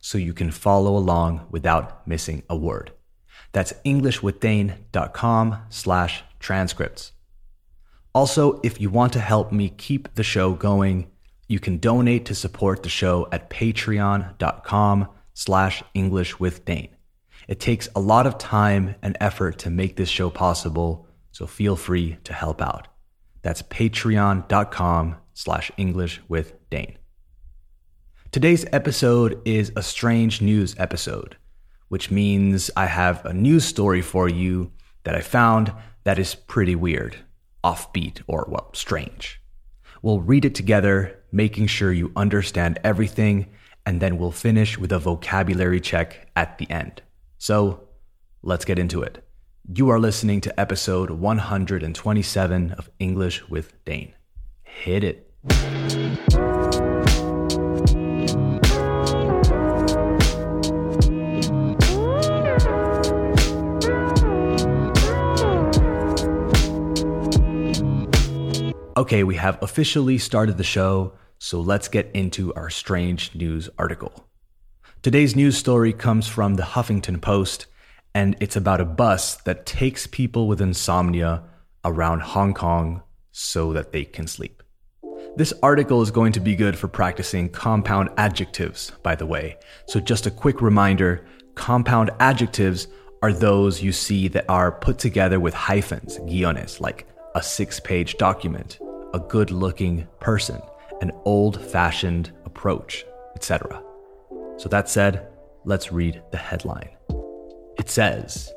so you can follow along without missing a word. That's englishwithdane.com slash transcripts. Also, if you want to help me keep the show going, you can donate to support the show at patreon.com slash englishwithdane. It takes a lot of time and effort to make this show possible, so feel free to help out. That's patreon.com slash englishwithdane. Today's episode is a strange news episode, which means I have a news story for you that I found that is pretty weird, offbeat, or, well, strange. We'll read it together, making sure you understand everything, and then we'll finish with a vocabulary check at the end. So, let's get into it. You are listening to episode 127 of English with Dane. Hit it. Okay, we have officially started the show, so let's get into our strange news article. Today's news story comes from the Huffington Post, and it's about a bus that takes people with insomnia around Hong Kong so that they can sleep. This article is going to be good for practicing compound adjectives, by the way. So, just a quick reminder compound adjectives are those you see that are put together with hyphens, guiones, like a six page document a good looking person, an old fashioned approach, etc. So, that said, let's read the headline. It says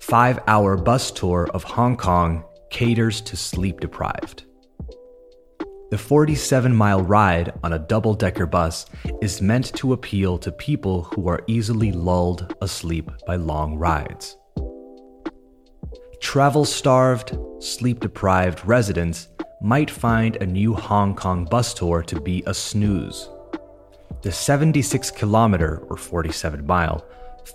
Five hour bus tour of Hong Kong caters to sleep deprived. The 47 mile ride on a double decker bus is meant to appeal to people who are easily lulled asleep by long rides. Travel starved, sleep deprived residents might find a new Hong Kong bus tour to be a snooze. The 76 kilometer, or 47 mile,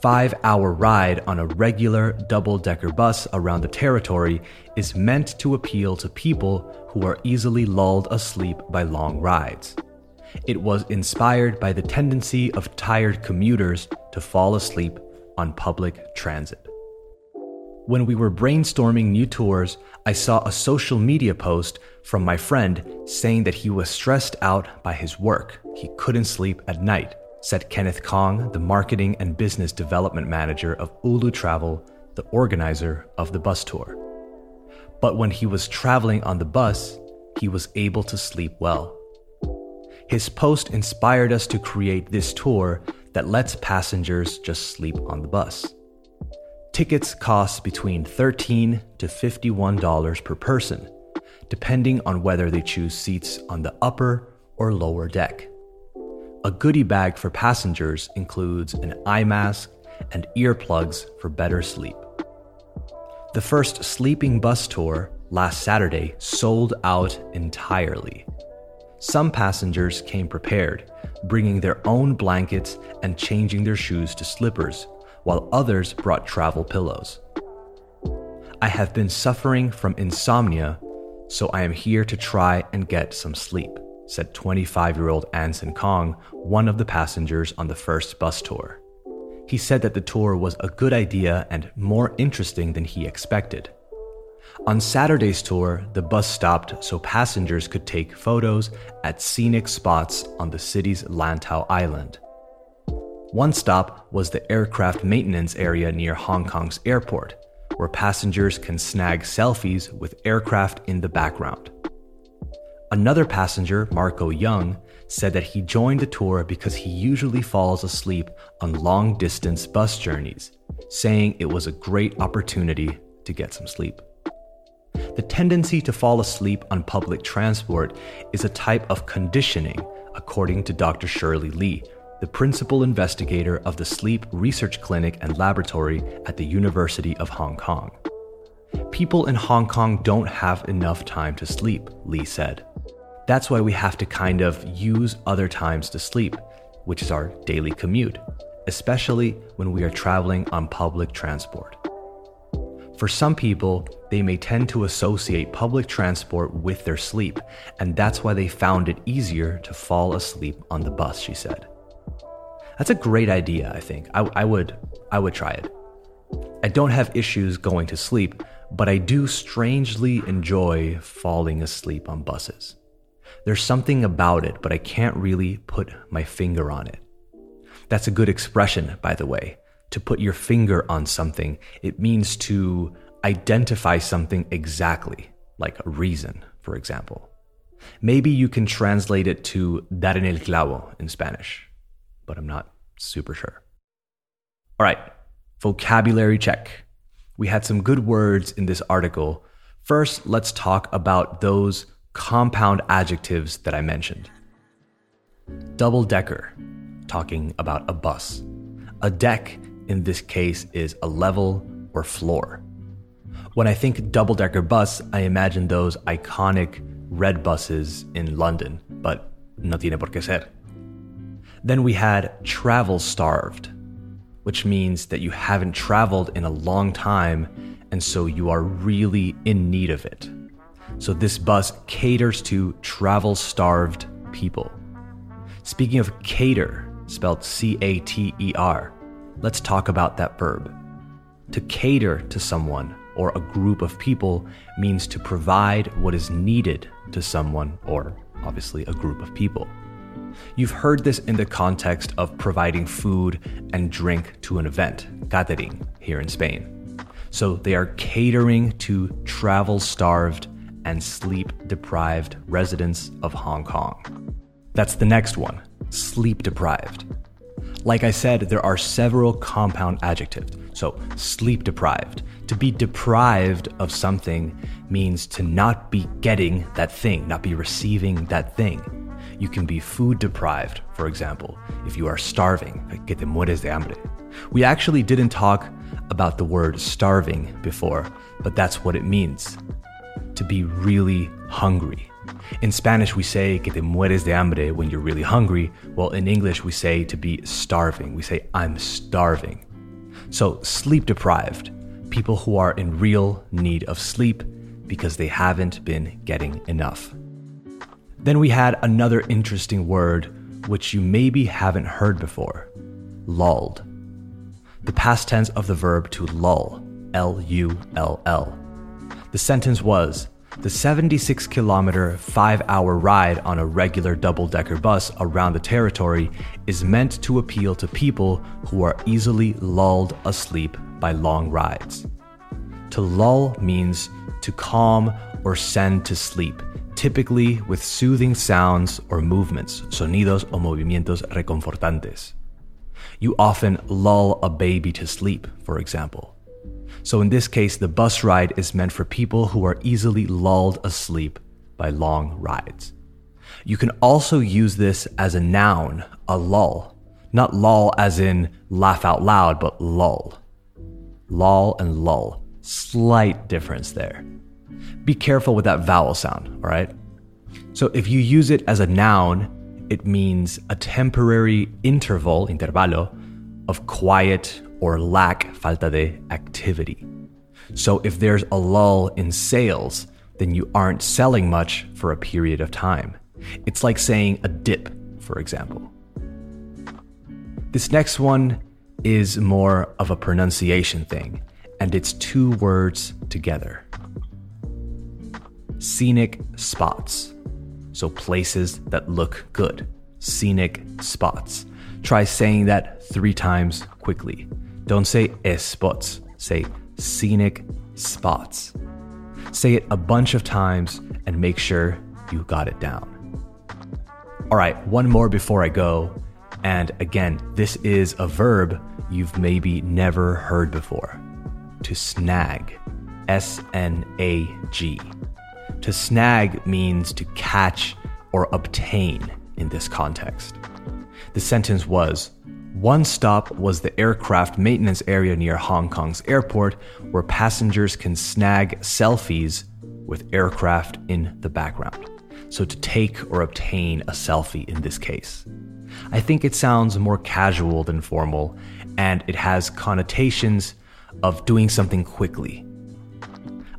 five hour ride on a regular double decker bus around the territory is meant to appeal to people who are easily lulled asleep by long rides. It was inspired by the tendency of tired commuters to fall asleep on public transit. When we were brainstorming new tours, I saw a social media post from my friend saying that he was stressed out by his work. He couldn't sleep at night, said Kenneth Kong, the marketing and business development manager of Ulu Travel, the organizer of the bus tour. But when he was traveling on the bus, he was able to sleep well. His post inspired us to create this tour that lets passengers just sleep on the bus. Tickets cost between 13 to $51 per person, depending on whether they choose seats on the upper or lower deck. A goodie bag for passengers includes an eye mask and earplugs for better sleep. The first sleeping bus tour last Saturday sold out entirely. Some passengers came prepared, bringing their own blankets and changing their shoes to slippers while others brought travel pillows. I have been suffering from insomnia, so I am here to try and get some sleep, said 25 year old Anson Kong, one of the passengers on the first bus tour. He said that the tour was a good idea and more interesting than he expected. On Saturday's tour, the bus stopped so passengers could take photos at scenic spots on the city's Lantau Island. One stop was the aircraft maintenance area near Hong Kong's airport, where passengers can snag selfies with aircraft in the background. Another passenger, Marco Young, said that he joined the tour because he usually falls asleep on long distance bus journeys, saying it was a great opportunity to get some sleep. The tendency to fall asleep on public transport is a type of conditioning, according to Dr. Shirley Li, the principal investigator of the Sleep Research Clinic and Laboratory at the University of Hong Kong. People in Hong Kong don't have enough time to sleep, Li said. That's why we have to kind of use other times to sleep, which is our daily commute, especially when we are traveling on public transport. For some people, they may tend to associate public transport with their sleep, and that's why they found it easier to fall asleep on the bus, she said. That's a great idea, I think. I, I, would I would try it. I don't have issues going to sleep, but I do strangely enjoy falling asleep on buses. There's something about it, but I can't really put my finger on it. That's a good expression, by the way. To put your finger on something, it means to identify something exactly, like a reason, for example. Maybe you can translate it to dar en el clavo in Spanish but I'm not super sure. All right, vocabulary check. We had some good words in this article. First, let's talk about those compound adjectives that I mentioned. Double decker, talking about a bus. A deck, in this case, is a level or floor. When I think double decker bus, I imagine those iconic red buses in London, but no tiene por qué ser. Then we had travel starved, which means that you haven't traveled in a long time and so you are really in need of it. So this bus caters to travel starved people. Speaking of cater, spelled C A T E R, let's talk about that verb. To cater to someone or a group of people means to provide what is needed to someone or obviously a group of people. You've heard this in the context of providing food and drink to an event, catering, here in Spain. So they are catering to travel starved and sleep deprived residents of Hong Kong. That's the next one sleep deprived. Like I said, there are several compound adjectives. So, sleep deprived. To be deprived of something means to not be getting that thing, not be receiving that thing. You can be food deprived, for example, if you are starving, que te mueres de hambre. We actually didn't talk about the word starving before, but that's what it means to be really hungry. In Spanish, we say que te mueres de hambre when you're really hungry, Well, in English, we say to be starving. We say, I'm starving. So, sleep deprived, people who are in real need of sleep because they haven't been getting enough. Then we had another interesting word which you maybe haven't heard before lulled. The past tense of the verb to lull, L U L L. The sentence was The 76 kilometer, 5 hour ride on a regular double decker bus around the territory is meant to appeal to people who are easily lulled asleep by long rides. To lull means to calm or send to sleep typically with soothing sounds or movements, sonidos o movimientos reconfortantes. You often lull a baby to sleep, for example. So in this case, the bus ride is meant for people who are easily lulled asleep by long rides. You can also use this as a noun, a lull. Not lull as in laugh out loud, but lull. Lull and lull. Slight difference there be careful with that vowel sound, all right? So if you use it as a noun, it means a temporary interval, intervalo, of quiet or lack, falta de, activity. So if there's a lull in sales, then you aren't selling much for a period of time. It's like saying a dip, for example. This next one is more of a pronunciation thing, and it's two words together scenic spots. So places that look good. Scenic spots. Try saying that three times quickly. Don't say spots, say scenic spots. Say it a bunch of times and make sure you got it down. All right, one more before I go. And again, this is a verb you've maybe never heard before to snag. S N A G. To snag means to catch or obtain in this context. The sentence was One stop was the aircraft maintenance area near Hong Kong's airport where passengers can snag selfies with aircraft in the background. So, to take or obtain a selfie in this case. I think it sounds more casual than formal, and it has connotations of doing something quickly.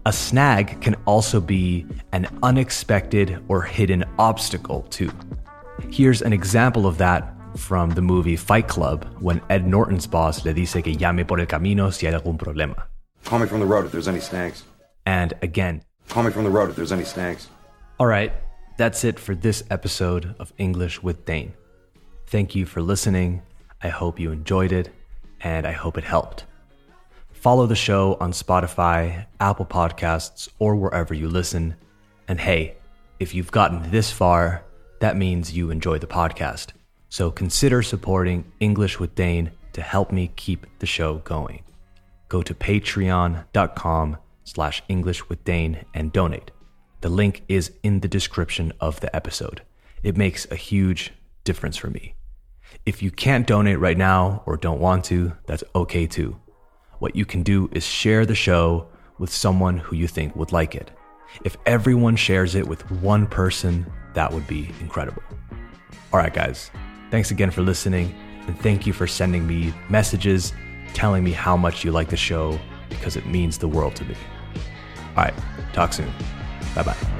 A snag can also be an unexpected or hidden obstacle, too. Here's an example of that from the movie Fight Club when Ed Norton's boss le dice que llame por el camino si hay algún problema. Call me from the road if there's any snags. And again, Call me from the road if there's any snags. all right, that's it for this episode of English with Dane. Thank you for listening. I hope you enjoyed it, and I hope it helped. Follow the show on Spotify, Apple Podcasts, or wherever you listen. And hey, if you've gotten this far, that means you enjoy the podcast. So consider supporting English with Dane to help me keep the show going. Go to patreon.com slash English with Dane and donate. The link is in the description of the episode. It makes a huge difference for me. If you can't donate right now or don't want to, that's okay too. What you can do is share the show with someone who you think would like it. If everyone shares it with one person, that would be incredible. All right, guys, thanks again for listening, and thank you for sending me messages telling me how much you like the show because it means the world to me. All right, talk soon. Bye bye.